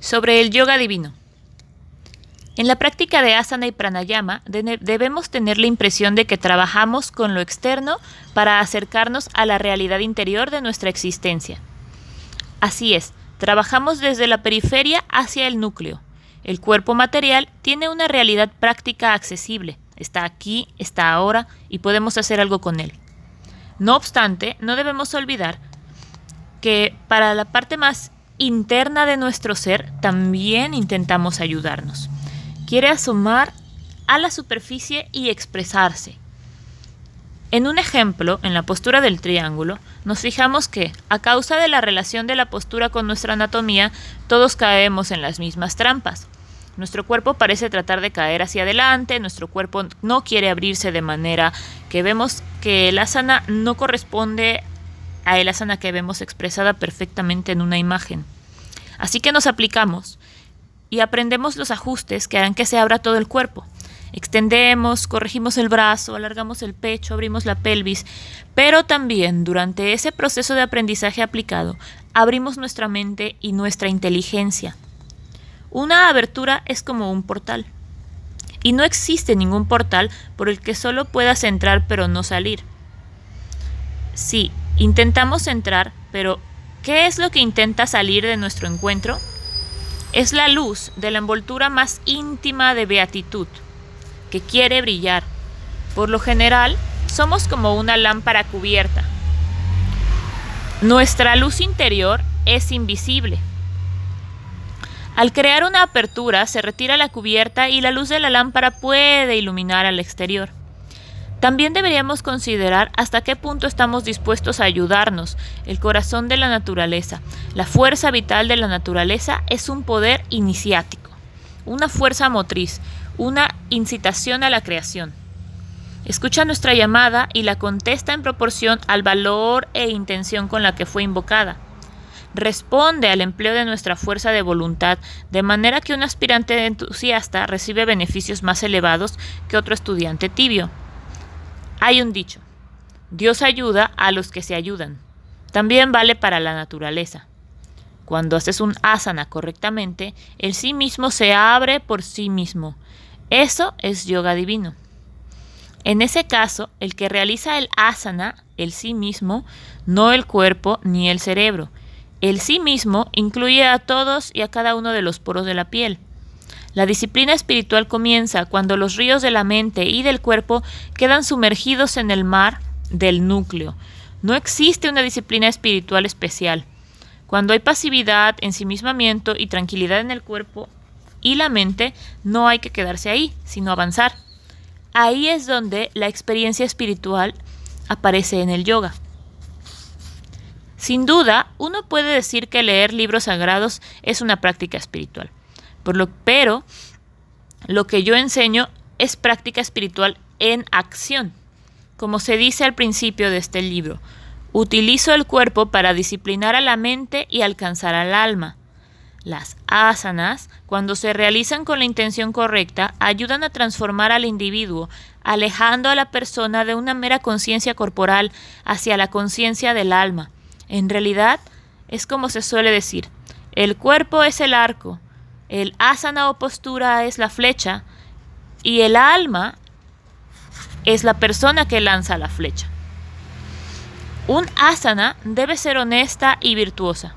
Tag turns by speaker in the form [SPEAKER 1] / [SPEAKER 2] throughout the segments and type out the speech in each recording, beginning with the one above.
[SPEAKER 1] Sobre el yoga divino. En la práctica de asana y pranayama debemos tener la impresión de que trabajamos con lo externo para acercarnos a la realidad interior de nuestra existencia. Así es, trabajamos desde la periferia hacia el núcleo. El cuerpo material tiene una realidad práctica accesible, está aquí, está ahora y podemos hacer algo con él. No obstante, no debemos olvidar que para la parte más interna de nuestro ser también intentamos ayudarnos. Quiere asomar a la superficie y expresarse. En un ejemplo, en la postura del triángulo, nos fijamos que, a causa de la relación de la postura con nuestra anatomía, todos caemos en las mismas trampas. Nuestro cuerpo parece tratar de caer hacia adelante, nuestro cuerpo no quiere abrirse de manera que vemos que el asana no corresponde a el asana que vemos expresada perfectamente en una imagen. Así que nos aplicamos y aprendemos los ajustes que harán que se abra todo el cuerpo. Extendemos, corregimos el brazo, alargamos el pecho, abrimos la pelvis, pero también durante ese proceso de aprendizaje aplicado abrimos nuestra mente y nuestra inteligencia. Una abertura es como un portal. Y no existe ningún portal por el que solo puedas entrar pero no salir. Sí, intentamos entrar, pero ¿qué es lo que intenta salir de nuestro encuentro? Es la luz de la envoltura más íntima de beatitud, que quiere brillar. Por lo general, somos como una lámpara cubierta. Nuestra luz interior es invisible al crear una apertura se retira la cubierta y la luz de la lámpara puede iluminar al exterior. También deberíamos considerar hasta qué punto estamos dispuestos a ayudarnos. El corazón de la naturaleza, la fuerza vital de la naturaleza es un poder iniciático, una fuerza motriz, una incitación a la creación. Escucha nuestra llamada y la contesta en proporción al valor e intención con la que fue invocada responde al empleo de nuestra fuerza de voluntad, de manera que un aspirante entusiasta recibe beneficios más elevados que otro estudiante tibio. Hay un dicho, Dios ayuda a los que se ayudan. También vale para la naturaleza. Cuando haces un asana correctamente, el sí mismo se abre por sí mismo. Eso es yoga divino. En ese caso, el que realiza el asana, el sí mismo, no el cuerpo ni el cerebro, el sí mismo incluye a todos y a cada uno de los poros de la piel. La disciplina espiritual comienza cuando los ríos de la mente y del cuerpo quedan sumergidos en el mar del núcleo. No existe una disciplina espiritual especial. Cuando hay pasividad, ensimismamiento y tranquilidad en el cuerpo y la mente, no hay que quedarse ahí, sino avanzar. Ahí es donde la experiencia espiritual aparece en el yoga. Sin duda, uno puede decir que leer libros sagrados es una práctica espiritual. Por lo, pero lo que yo enseño es práctica espiritual en acción. Como se dice al principio de este libro, utilizo el cuerpo para disciplinar a la mente y alcanzar al alma. Las asanas, cuando se realizan con la intención correcta, ayudan a transformar al individuo, alejando a la persona de una mera conciencia corporal hacia la conciencia del alma en realidad, es como se suele decir, el cuerpo es el arco, el asana o postura es la flecha y el alma es la persona que lanza la flecha. Un asana debe ser honesta y virtuosa.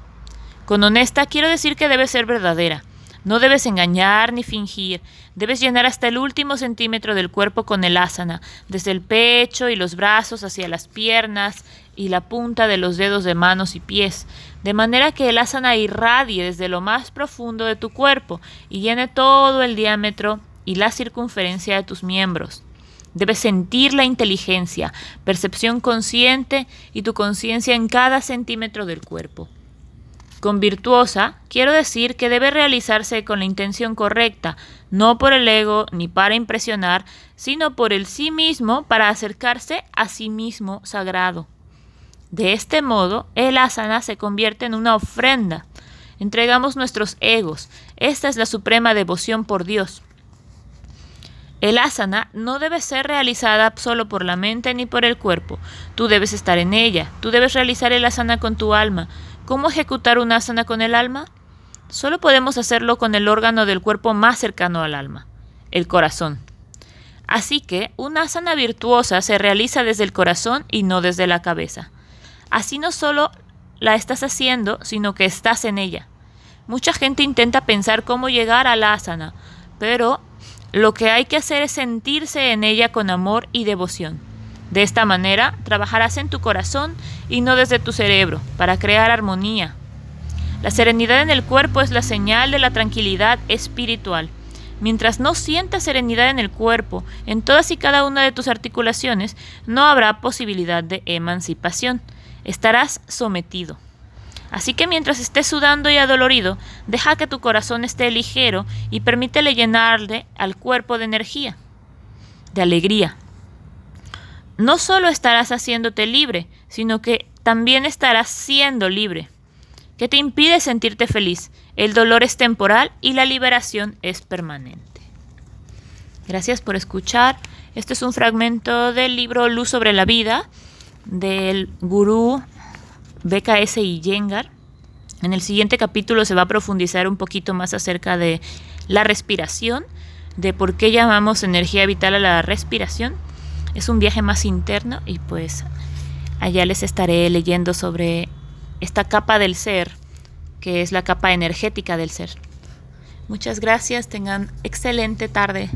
[SPEAKER 1] Con honesta quiero decir que debe ser verdadera. No debes engañar ni fingir. Debes llenar hasta el último centímetro del cuerpo con el asana, desde el pecho y los brazos hacia las piernas, y la punta de los dedos de manos y pies, de manera que el asana irradie desde lo más profundo de tu cuerpo y llene todo el diámetro y la circunferencia de tus miembros. Debes sentir la inteligencia, percepción consciente y tu conciencia en cada centímetro del cuerpo. Con virtuosa quiero decir que debe realizarse con la intención correcta, no por el ego ni para impresionar, sino por el sí mismo para acercarse a sí mismo sagrado. De este modo, el asana se convierte en una ofrenda. Entregamos nuestros egos. Esta es la suprema devoción por Dios. El asana no debe ser realizada solo por la mente ni por el cuerpo. Tú debes estar en ella. Tú debes realizar el asana con tu alma. ¿Cómo ejecutar un asana con el alma? Solo podemos hacerlo con el órgano del cuerpo más cercano al alma, el corazón. Así que una asana virtuosa se realiza desde el corazón y no desde la cabeza. Así no solo la estás haciendo, sino que estás en ella. Mucha gente intenta pensar cómo llegar a la asana, pero lo que hay que hacer es sentirse en ella con amor y devoción. De esta manera, trabajarás en tu corazón y no desde tu cerebro, para crear armonía. La serenidad en el cuerpo es la señal de la tranquilidad espiritual. Mientras no sientas serenidad en el cuerpo, en todas y cada una de tus articulaciones, no habrá posibilidad de emancipación. Estarás sometido. Así que mientras estés sudando y adolorido, deja que tu corazón esté ligero y permítele llenarle al cuerpo de energía, de alegría. No solo estarás haciéndote libre, sino que también estarás siendo libre. ¿Qué te impide sentirte feliz? El dolor es temporal y la liberación es permanente. Gracias por escuchar. Este es un fragmento del libro Luz sobre la vida del gurú BKS y Yengar. En el siguiente capítulo se va a profundizar un poquito más acerca de la respiración, de por qué llamamos energía vital a la respiración. Es un viaje más interno y pues allá les estaré leyendo sobre esta capa del ser, que es la capa energética del ser. Muchas gracias, tengan excelente tarde.